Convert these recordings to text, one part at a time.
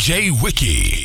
DJ Wiki.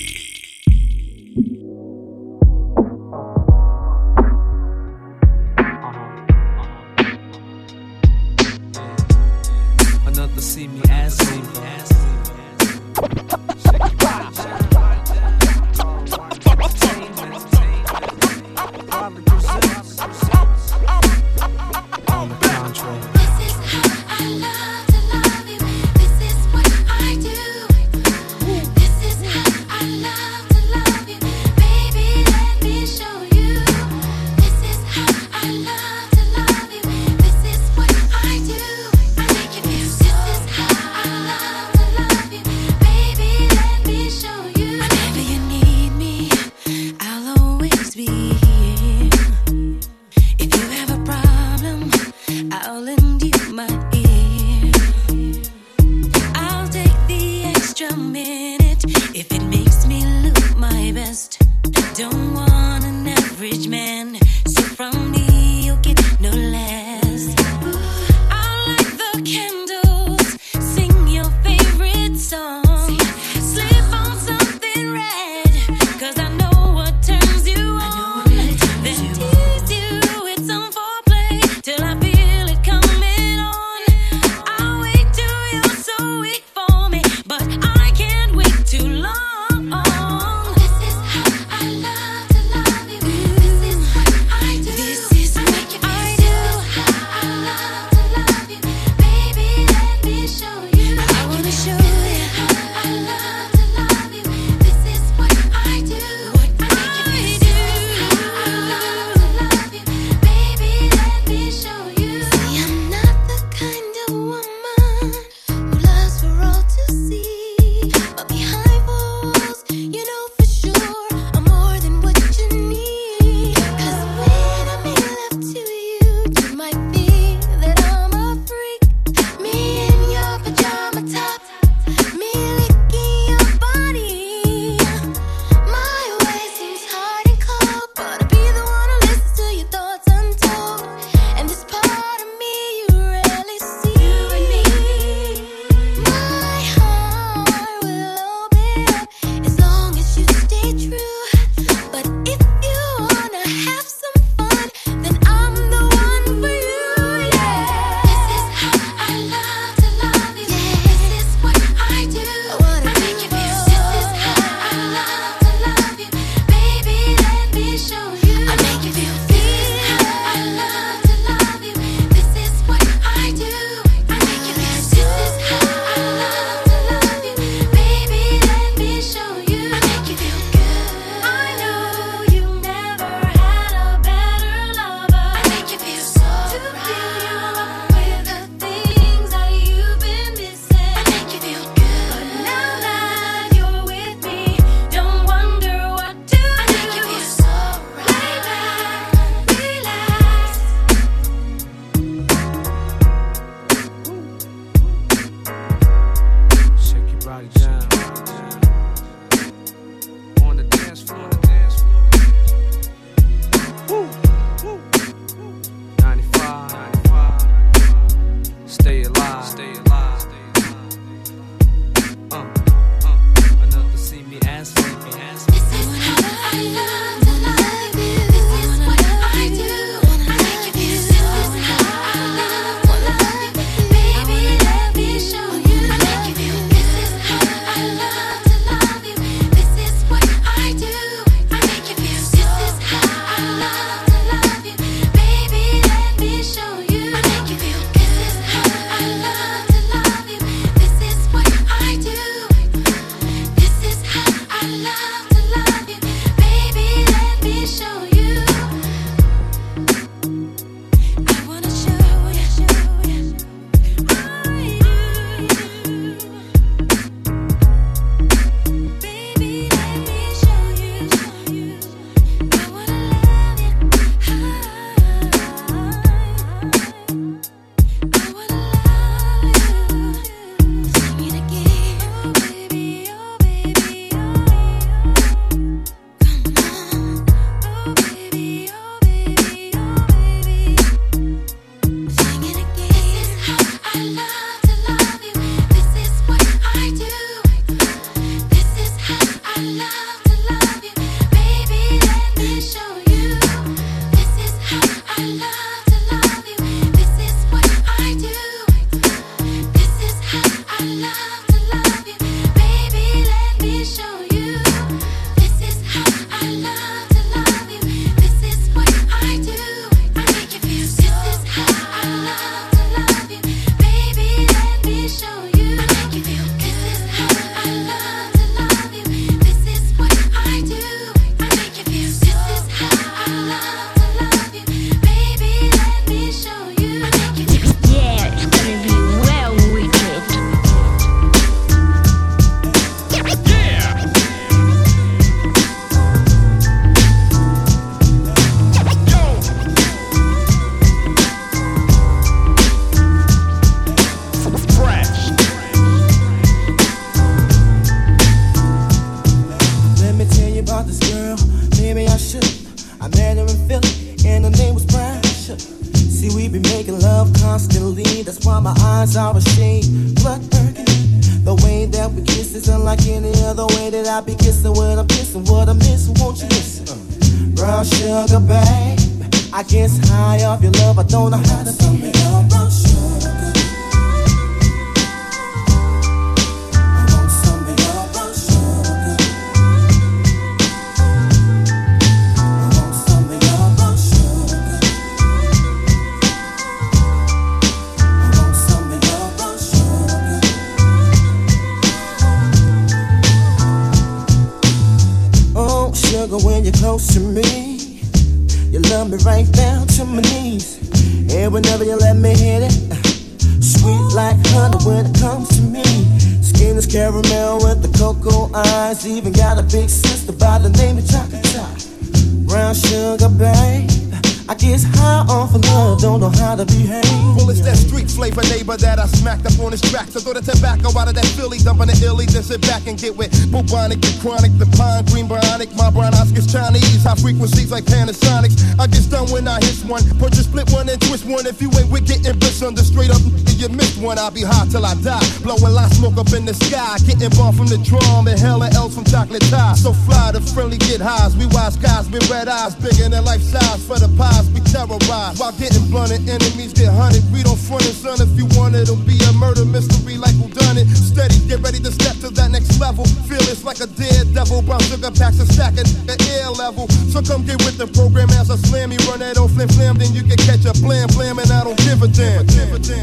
Sky, getting bomb from the drum and hella else from chocolate Thai. So fly, the friendly get highs. We wise guys with red eyes, bigger than life size for the pie lives we terrorize. While getting blunted, enemies get hunted. We don't front it, son. If you want it, it'll be a murder mystery like who done it. Steady, get ready to step to that next level. Feel it's like a daredevil. Brown sugar packs a stack at the air level. So come get with the program as I slam me. Run that old flim flam, then you can catch a blam blam, and I don't give a damn.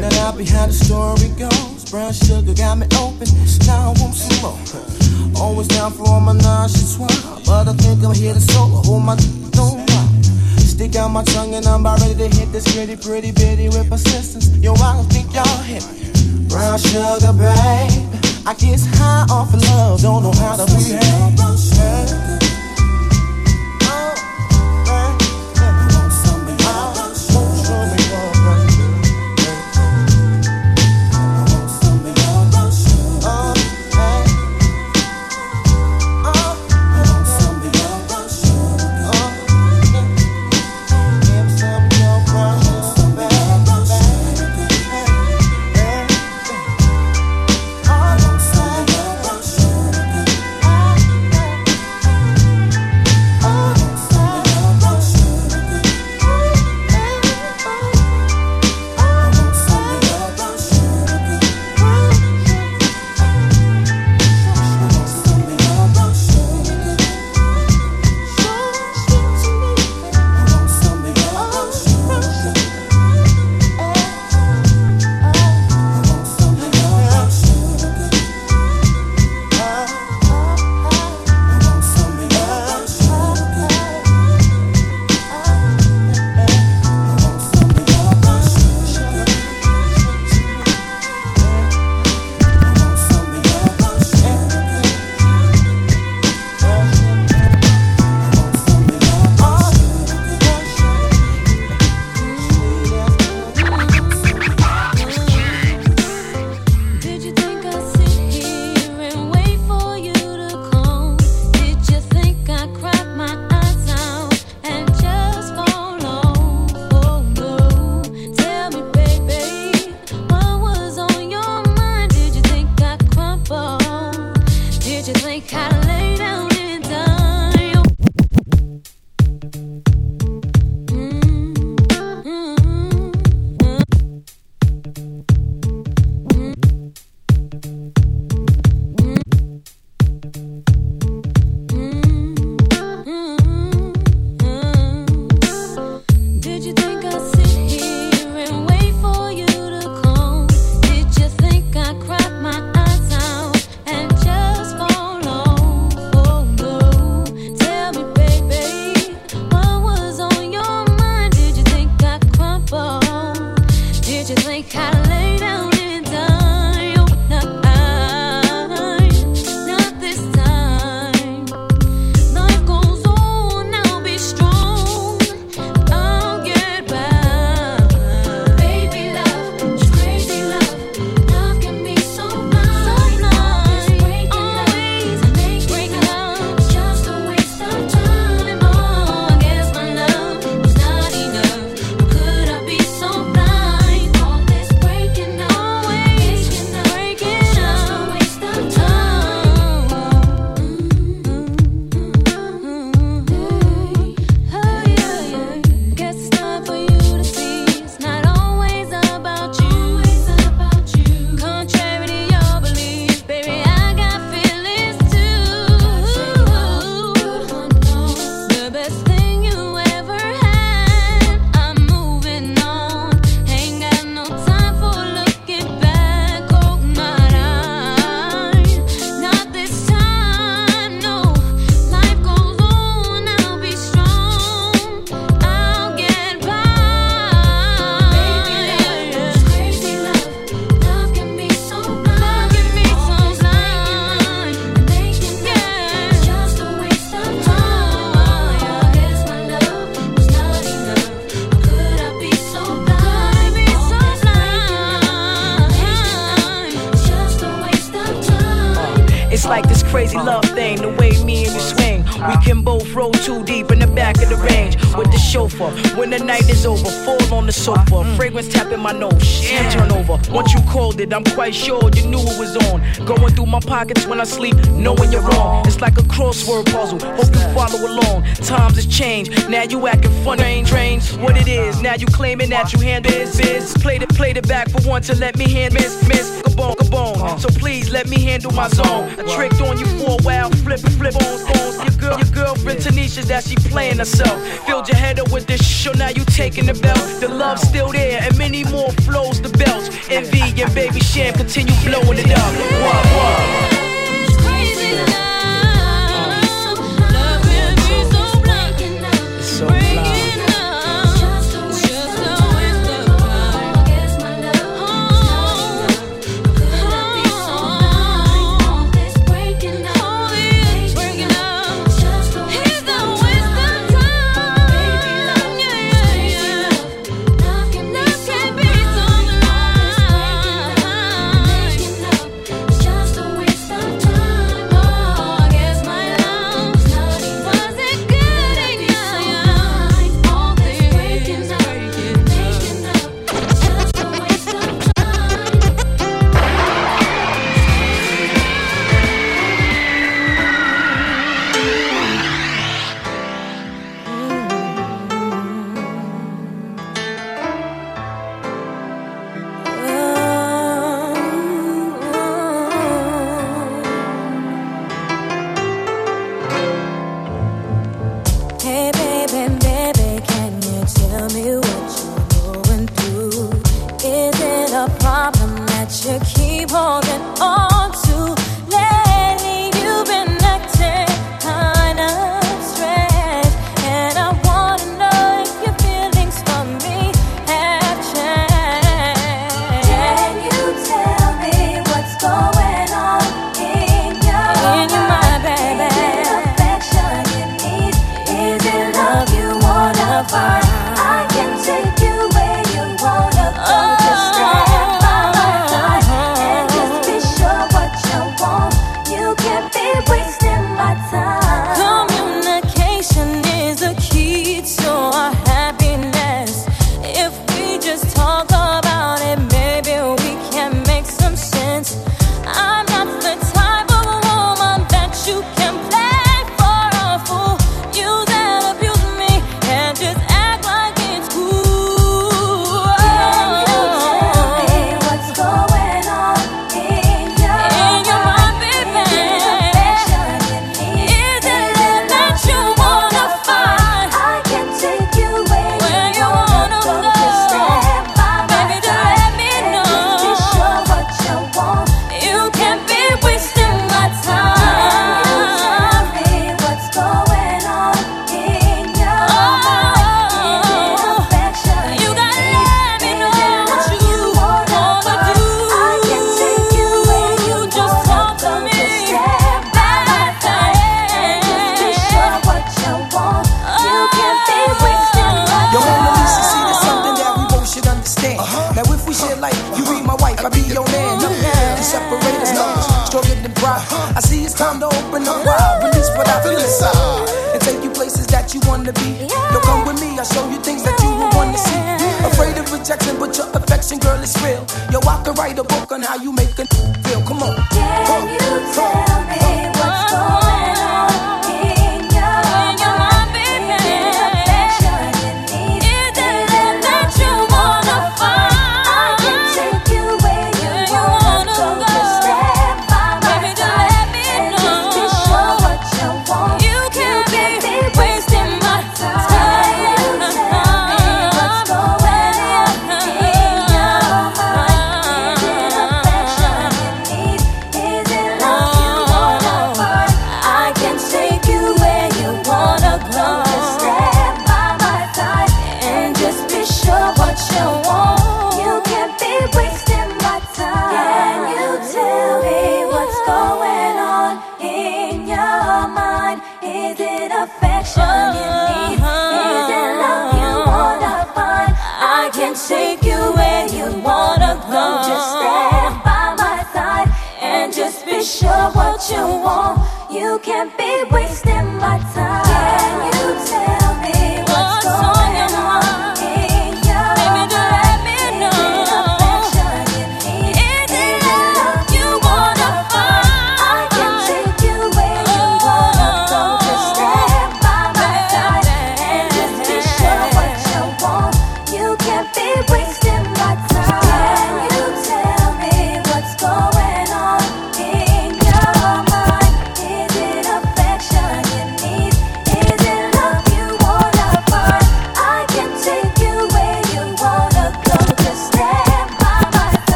Now, now behind the story goes. Brown sugar got me open. Now I want some more. Always down for all my nonchalant, but I think I'm here to solo. Hold my don't Stick out my tongue and I'm about ready to hit this pretty, pretty bitty with persistence. Yo, I don't think y'all hit. Brown sugar, babe. I guess high off of love, don't know how to behave. It, I'm quite sure you knew it was on. Going through my pockets when I sleep, knowing you're wrong. It's like a crossword puzzle. Hope you follow along. Times has changed. Now you acting funny, drains. What it is, now you claiming that you handle this biz. Played it, played it back for once to let me hand miss, miss, kabone, kabone. So please let me handle my zone. I tricked on you for a while, flip, flip on phones. Your girl, your girlfriend Tanisha, that she playing herself. Filled your head up with this show, now you taking the belt. The love's still there, and many more flows the belts. Envy and baby sham continue blowing it up. What, what?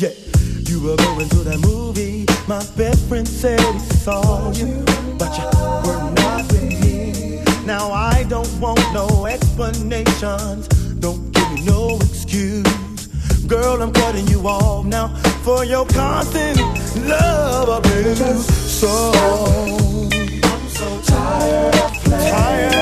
yeah. You were going to that movie. My best friend said he saw you, but you were not with me. Now I don't want no explanations. Don't give me no excuse. Girl, I'm cutting you off now for your constant love abuse. So I'm so tired of playing. Tired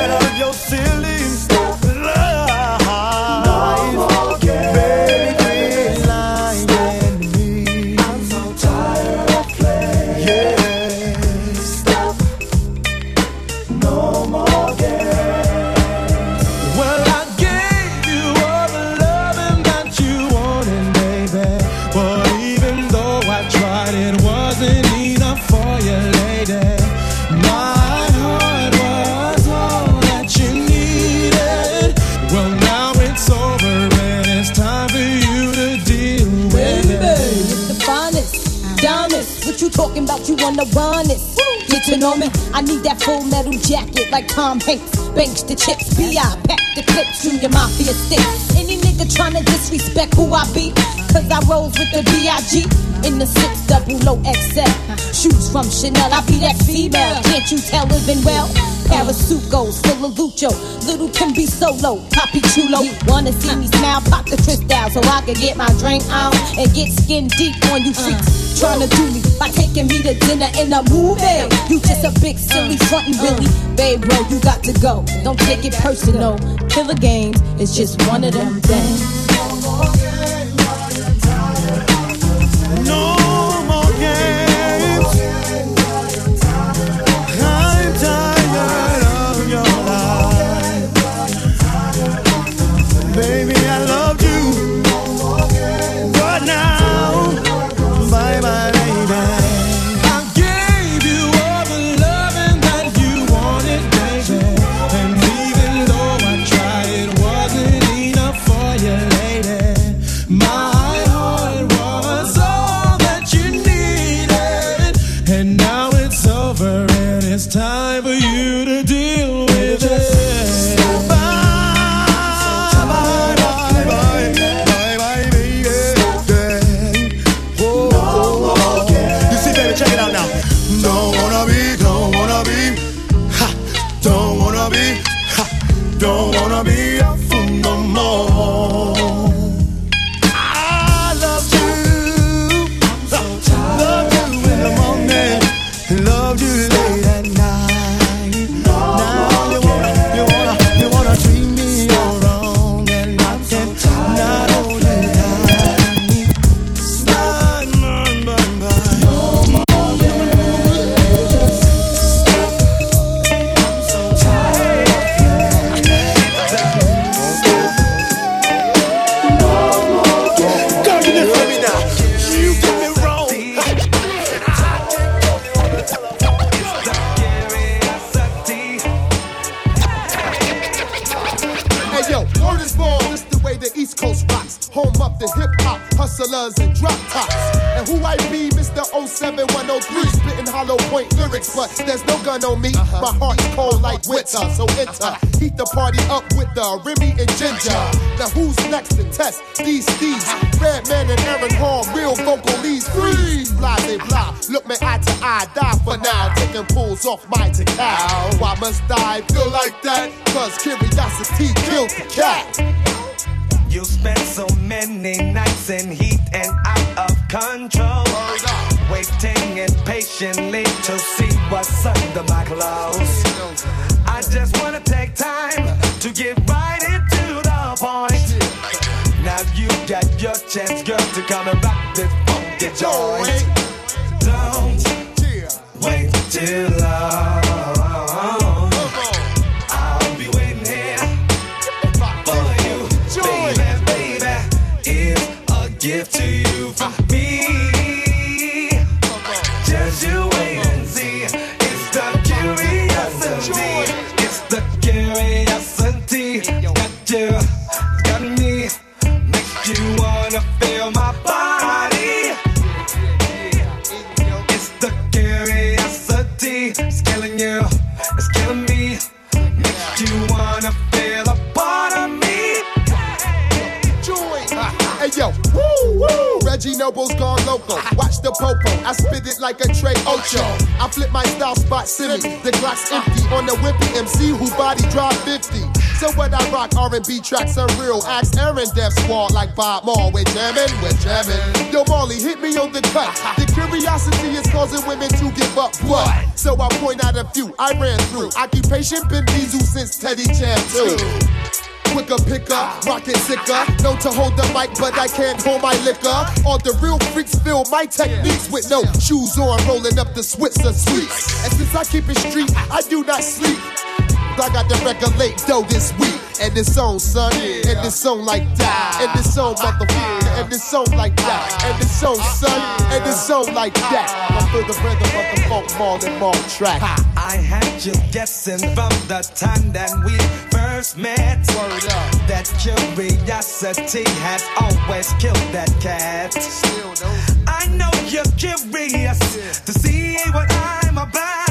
wanna run it. Get to know me? I need that full metal jacket like Tom Hanks. Banks the chips, B.I. Pack the clips, Junior Mafia stick. Any nigga tryna disrespect who I be? Cause I rolls with the B.I.G. in the 6 double low XL. Shoes from Chanel, I be that female. Can't you tell living well? Parasuco, still a Lucho. Little can be solo, Papi Chulo. Wanna see me smile, pop the twist out so I can get my drink on and get skin deep on you uh. freaks trying to do me by taking me to dinner in a movie. You just a big silly frontin' uh. Billy. Babe, bro, you got to go. Don't take it personal. Killer games is just one of them things. wanna be gone loco. Watch the popo, I spit it like a Trey Ocho. I flip my style spot semi. The Glock's empty on the wimpy MC who body drop 50. So what I rock R&B tracks are real. Ask Aaron Def Squad like Bob Maul. We're jamming, we're jamming. Yo, Marley, hit me on the cut. The curiosity is causing women to give up blood. So I point out a few I ran through. Occupation been diesel since Teddy Jam too. Quicker picker, rocket sicker. Known to hold the mic, but I can't hold my liquor. All the real freaks feel my techniques with no shoes on, rolling up the Swisher Sweets. And since I keep it street, I do not sleep. I got the record late dough this week. And it's on, son. And it's on like that. And it's on, motherfucker. And this song like that. And it's on, son. And it's on like that. I feel the rhythm of the funk more than more track. I had you guessing from the time that we first met. That curiosity has always killed that cat. I know you're curious to see what I'm about.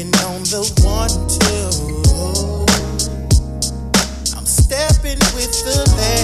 Grooving on the one two? I'm stepping with the lady,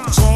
things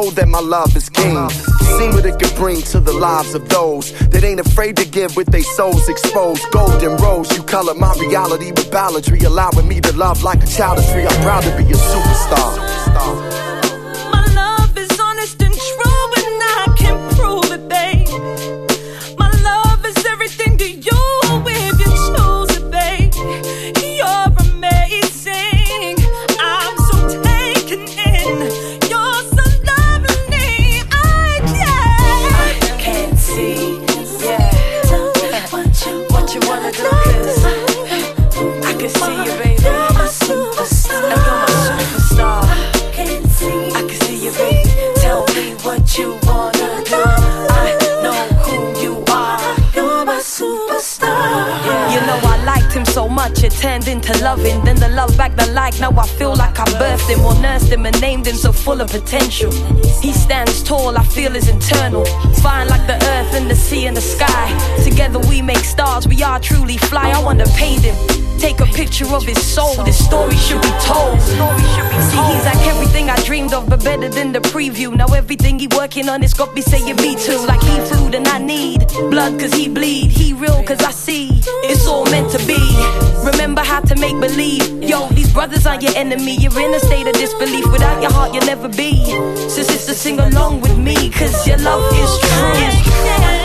told that my love is king. Seen what it could bring to the lives of those that ain't afraid to give with their souls exposed. Golden rose, you color my reality with balladry, allowing me to love like a child is free. I'm proud to be a superstar. Into loving. Then the love back the like. Now I feel like I birthed him or nursed him and named him so full of potential. He stands tall, I feel is internal. Fine like the earth and the sea and the sky. Together we make stars, we are truly fly. I wanna paint him. Take a picture of his soul. This story should be told. See, he's like everything I dreamed of, but better than the preview. Now everything he working on is got me saying me too. Like he food and I need blood cause he bleed. He real cause I see it's all meant to be. Remember how to make believe. Yo, these brothers aren't your enemy. You're in a state of disbelief. Without your heart, you'll never be. So sister, sing along with me, cause your love is true. Can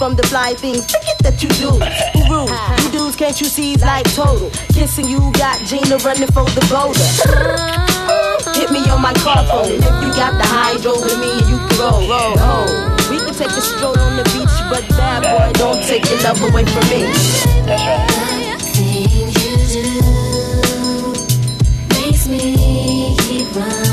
from the fly things forget that you do. Guru, you dudes can't you see like total. Kissing you got Gina running for the boulder. Hit me on my car phone. If you got the hydro with me, you can roll, roll. We can take a stroll on the beach, but bad boy, don't take your love away from me. That's right. You do makes me keep running.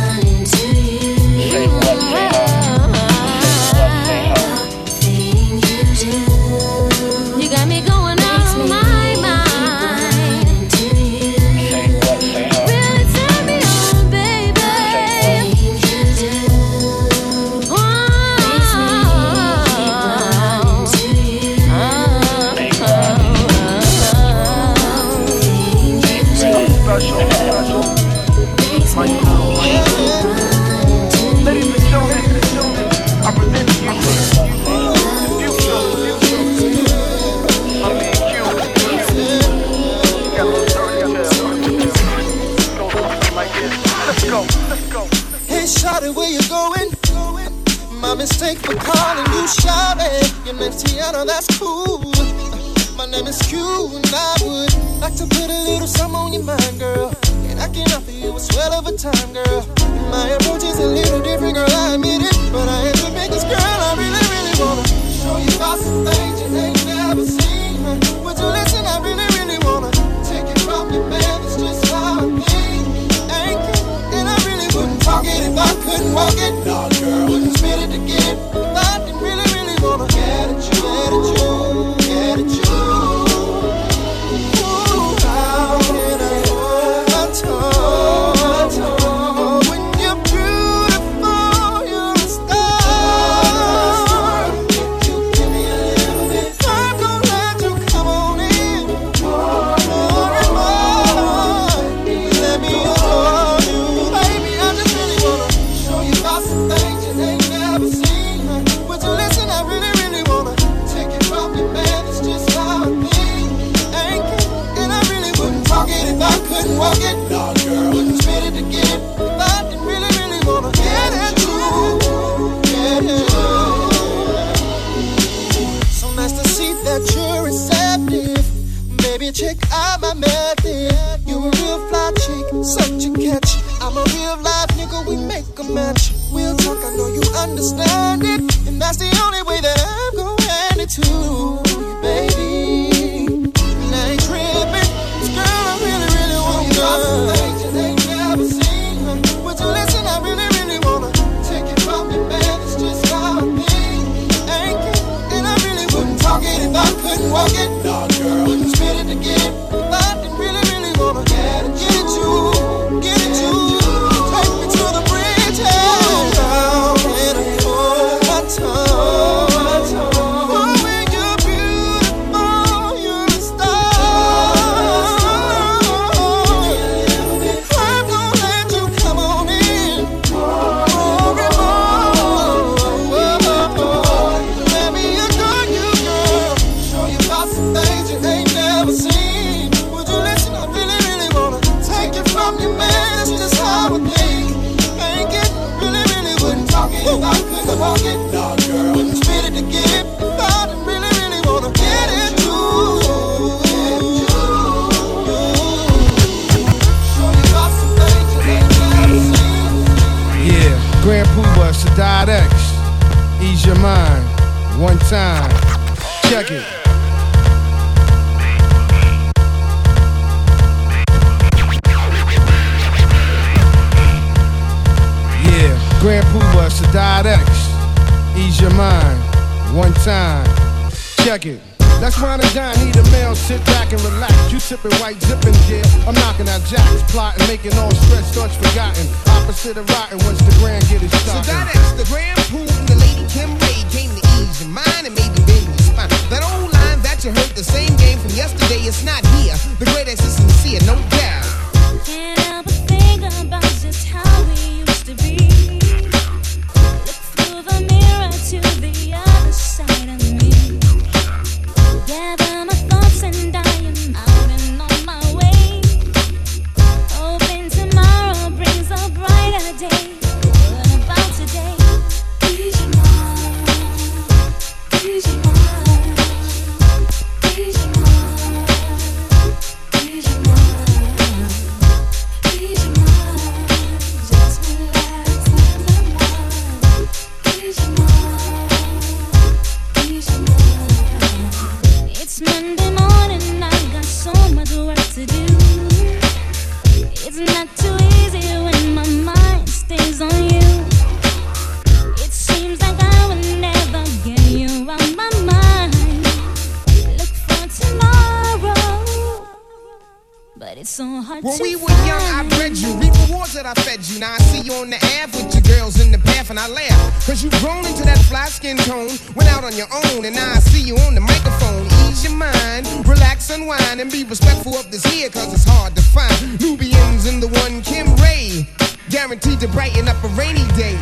Unwind, and be respectful of this here, cause it's hard to find. Nubians in the one Kim Ray, guaranteed to brighten up a rainy day.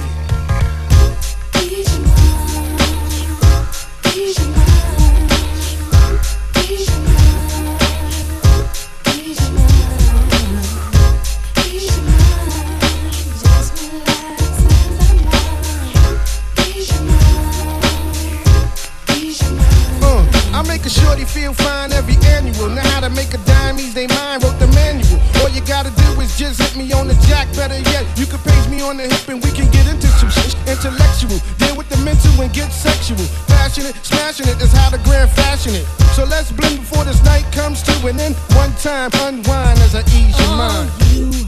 A shorty feel fine every annual. Know how to make a dime ease they mind, wrote the manual. All you gotta do is just hit me on the jack. Better yet, you can page me on the hip and we can get into some shit. Intellectual, deal with the mental and get sexual. Passionate, smashing it is how the grand fashion it. So let's blend before this night comes to an end. One time, unwind as I ease your oh, mind. You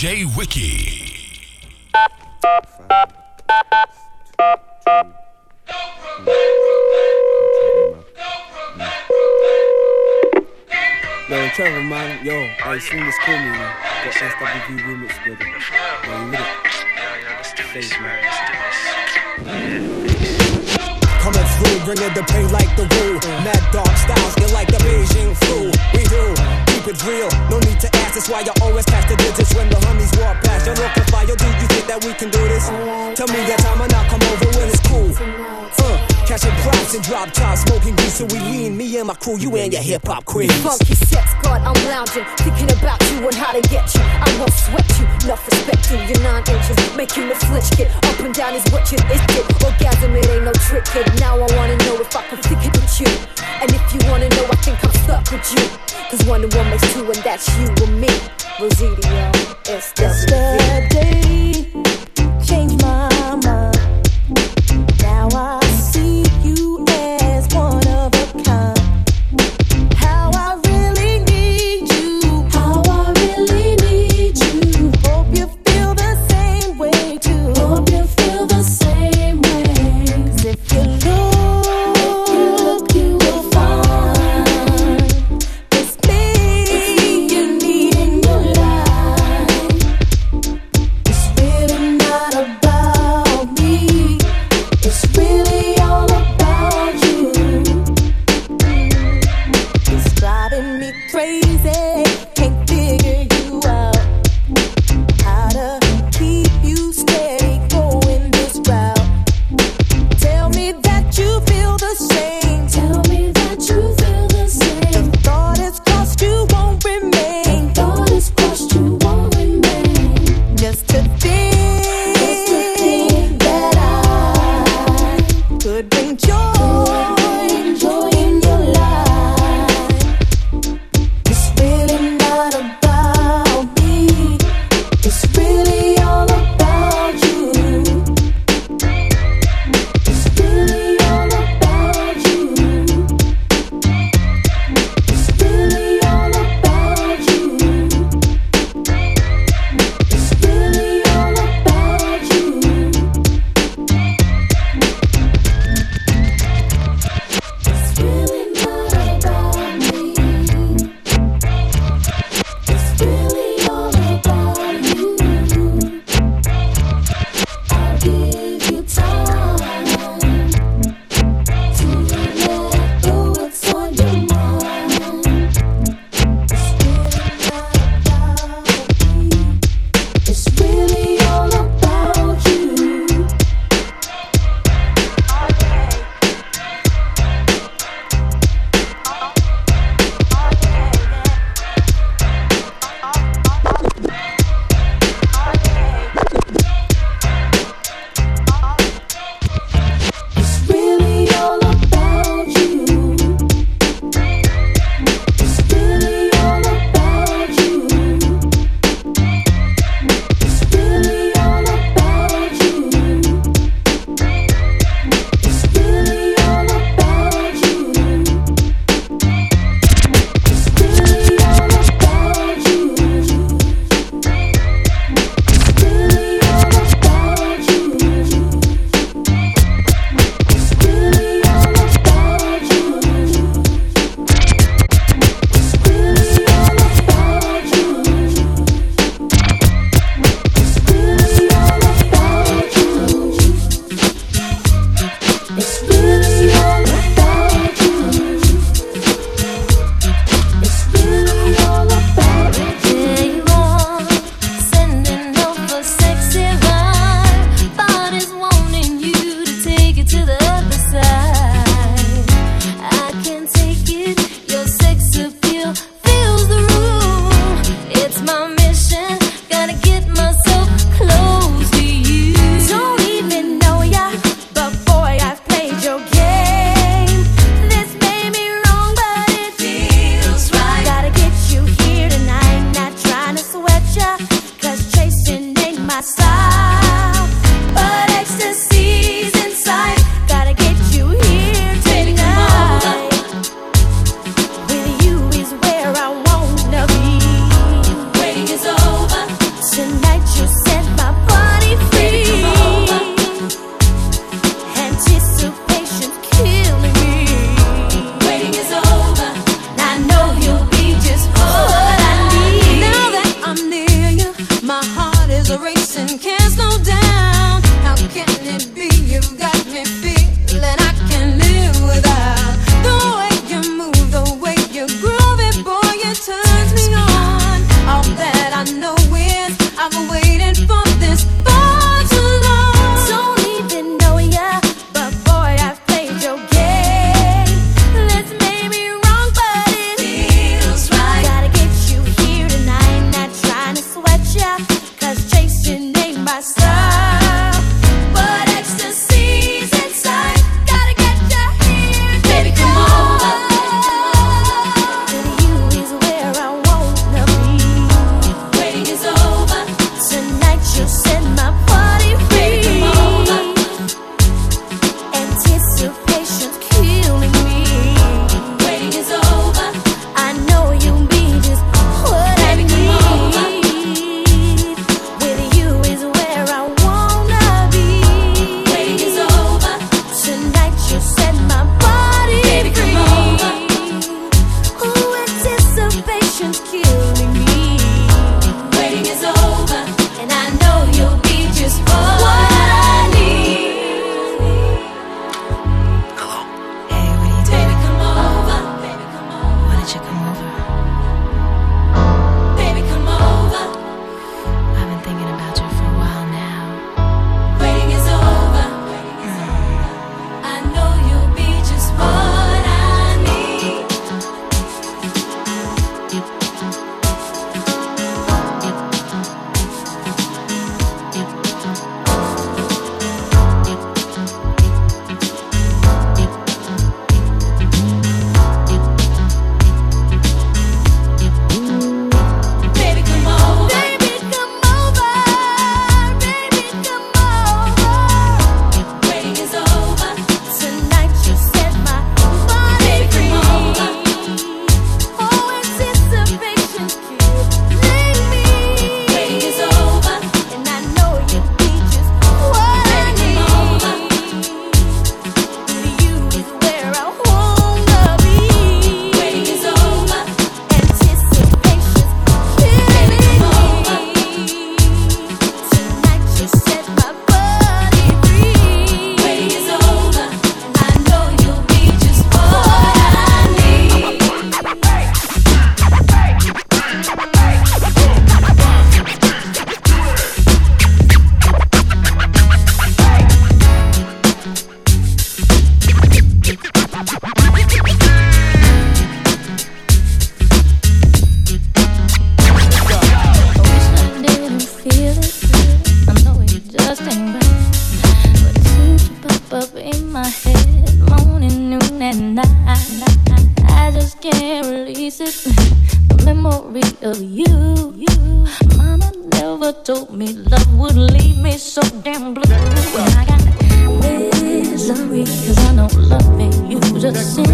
DJ Wiki. Yo, Trevor, man, yo, I seen this cool man. Got SWV. Yo, you with it? Man. Coming through, bringing the pain like the rule. Mad dog styles, get like the Beijing flu. We do, keep it real. No need to that's why you always catch the digits when the homies walk past. You're looking fire, do you think that we can do this? Tell me your time and I'll come over when it's cool. Uh, catching props and drop tops, smoking grease so we lean. Me and my crew, you and your hip hop queens. Funky sex, God, I'm lounging, thinking about you and how to get you. I won't sweat you, enough respecting your nine inches, making the flinch kid. Up and down is what you is it. Orgasm, it ain't no trick, kid. Now I wanna know if I can stick it with you. And if you wanna know, I think I'm stuck with you. Cause one and one makes two, and that's you and me. Rosidio, it's the day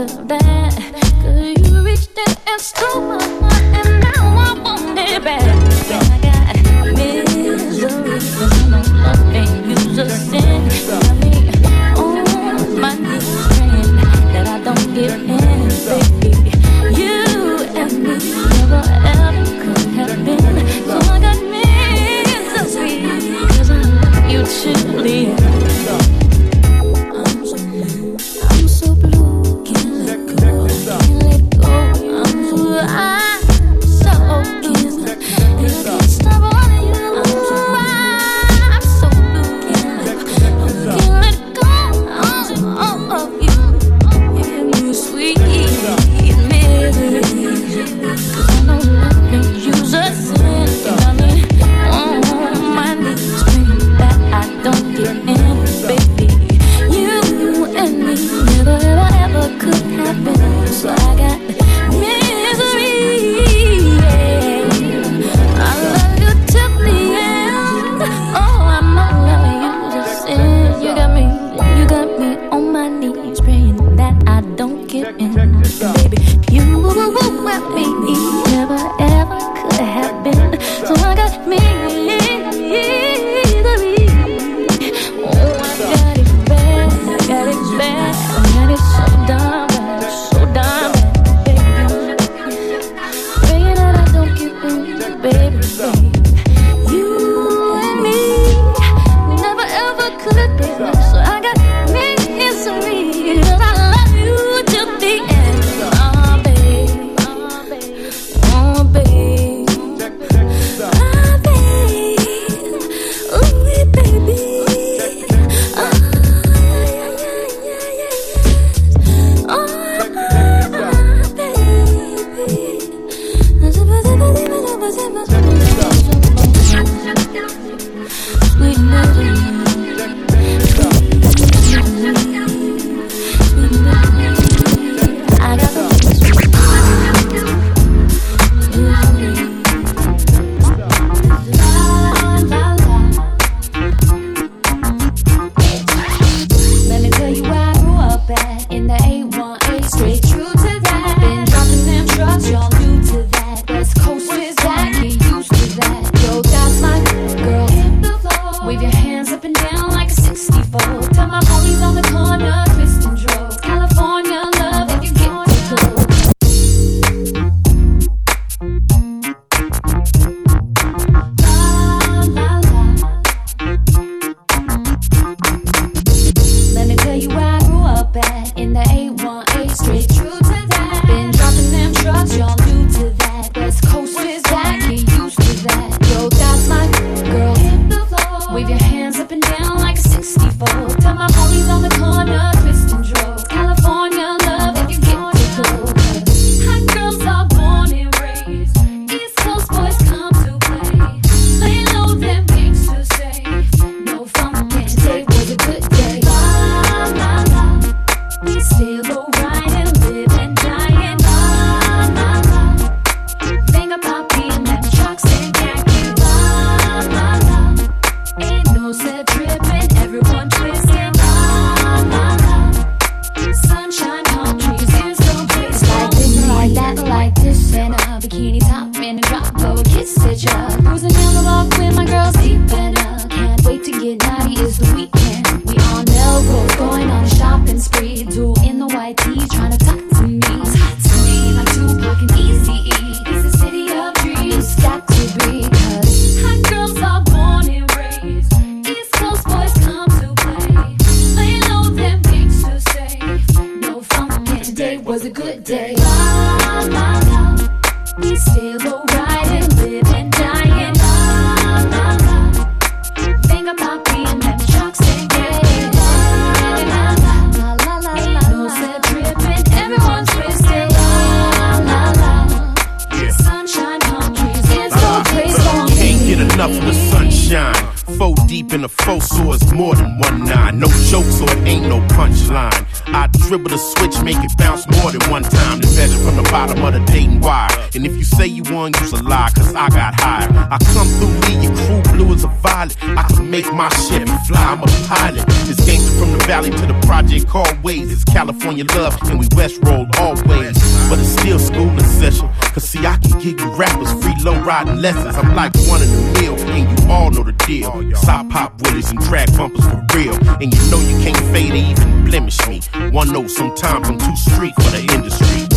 under. Cause you reached in and stole my heart, and now I want it back. I got you just me on my that I don't give in, baby. You and me never ever could have been. So I got you. the four swords more than one nine. No joke, so it ain't no punchline. I dribble the switch, make it bounce more than one time. The measure from the bottom of the dating wire. And if you say you won, you's a lie, cause I got higher. I come through, me, your crew blue as a violet. I can make my shit fly, I'm a pilot. This gangster from the valley to the project call Ways. It's California love, and we West roll always. But it's still school in session. Cause see, I can give you rappers free low riding lessons. I'm like one in the mill, and you all know the deal. Side pop willies and drag bumpers for real. And you know you can't fade or even blemish me. One know sometimes I'm too street for the industry.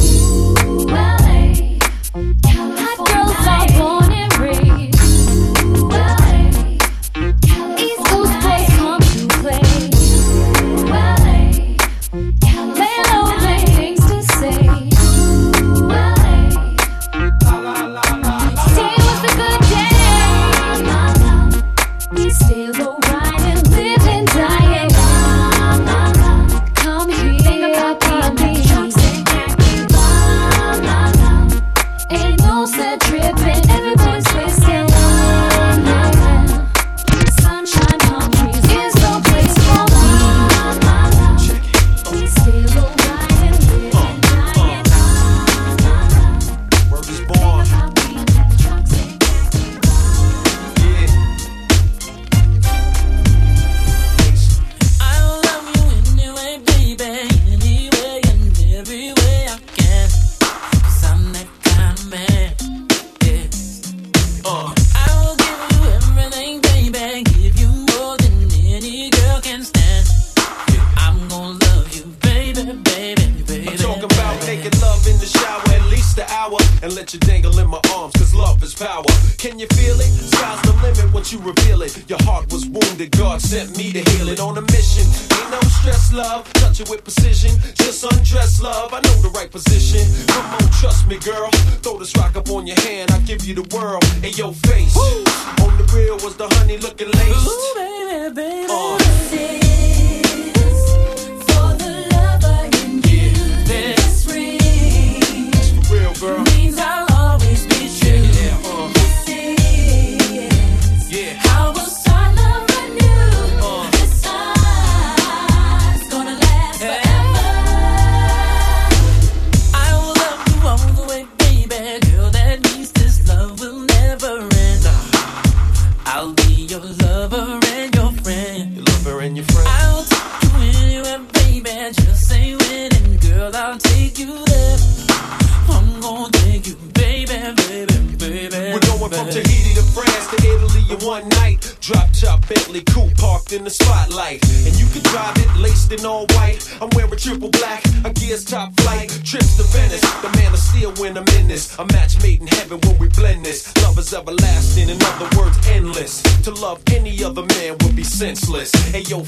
senseless. Hey yo,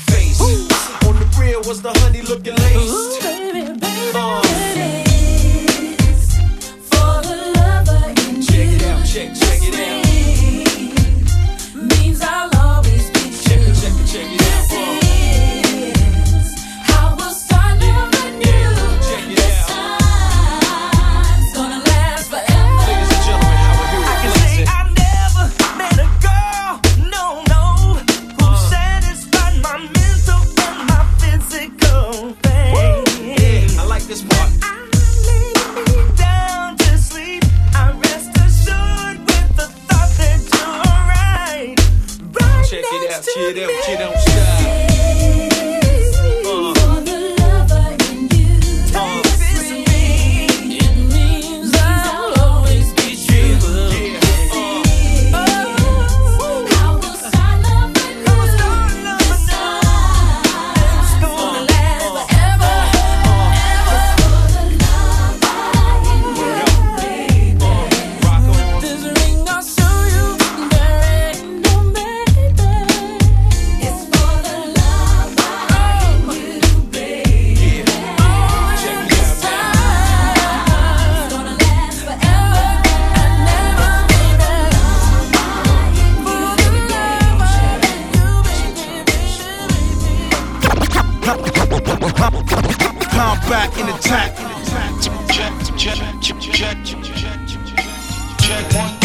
check, one.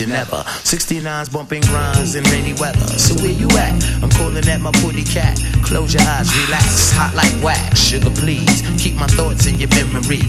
you never. 69s bumping grinds in rainy weather. So where you at? I'm calling at my booty cat. Close your eyes, relax, hot like wax. Sugar, please keep my thoughts in your memory.